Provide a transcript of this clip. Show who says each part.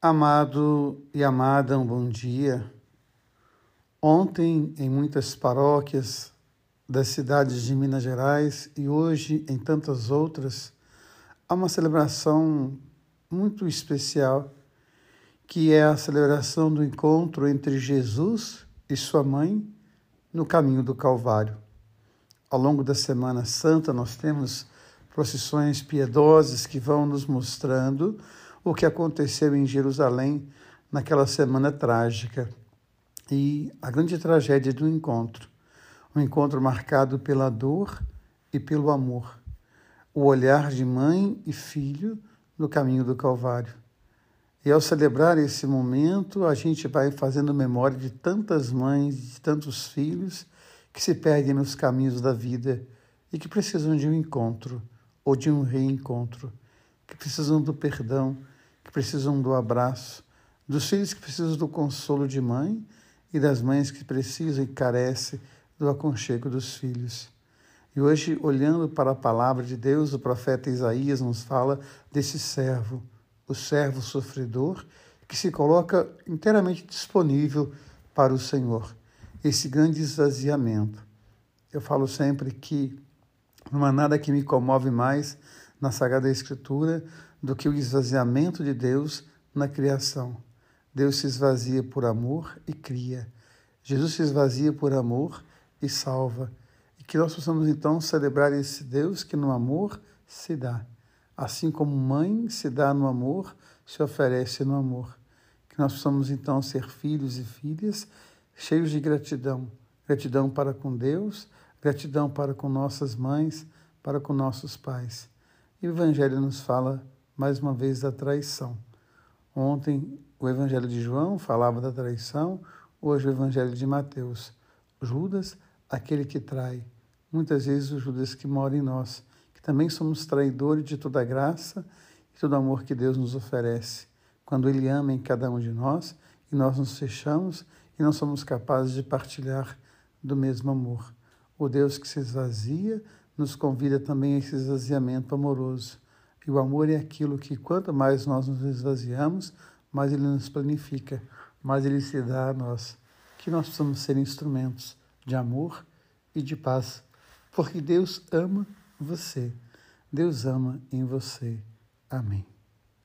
Speaker 1: Amado e amada, um bom dia. Ontem, em muitas paróquias das cidades de Minas Gerais e hoje em tantas outras, há uma celebração muito especial, que é a celebração do encontro entre Jesus e sua mãe no caminho do Calvário. Ao longo da Semana Santa, nós temos procissões piedosas que vão nos mostrando o que aconteceu em Jerusalém naquela semana trágica e a grande tragédia do encontro. Um encontro marcado pela dor e pelo amor. O olhar de mãe e filho no caminho do Calvário. E ao celebrar esse momento, a gente vai fazendo memória de tantas mães, de tantos filhos que se perdem nos caminhos da vida e que precisam de um encontro ou de um reencontro, que precisam do perdão, que precisam do abraço, dos filhos que precisam do consolo de mãe e das mães que precisam e carecem do aconchego dos filhos. E hoje, olhando para a palavra de Deus, o profeta Isaías nos fala desse servo, o servo sofredor, que se coloca inteiramente disponível para o Senhor. Esse grande esvaziamento. Eu falo sempre que não há nada que me comove mais na Sagrada Escritura do que o esvaziamento de Deus na criação. Deus se esvazia por amor e cria. Jesus se esvazia por amor e salva. E que nós possamos então celebrar esse Deus que no amor se dá. Assim como mãe se dá no amor, se oferece no amor. Que nós possamos então ser filhos e filhas cheios de gratidão. Gratidão para com Deus, gratidão para com nossas mães, para com nossos pais. E o Evangelho nos fala mais uma vez da traição. Ontem o Evangelho de João falava da traição, hoje o Evangelho de Mateus. Judas, aquele que trai. Muitas vezes o Judas que mora em nós, que também somos traidores de toda a graça e todo o amor que Deus nos oferece. Quando Ele ama em cada um de nós e nós nos fechamos e não somos capazes de partilhar do mesmo amor. O Deus que se esvazia nos convida também a esse esvaziamento amoroso e o amor é aquilo que, quanto mais nós nos esvaziamos, mais ele nos planifica, mais ele se dá a nós. Que nós possamos ser instrumentos de amor e de paz, porque Deus ama você. Deus ama em você. Amém.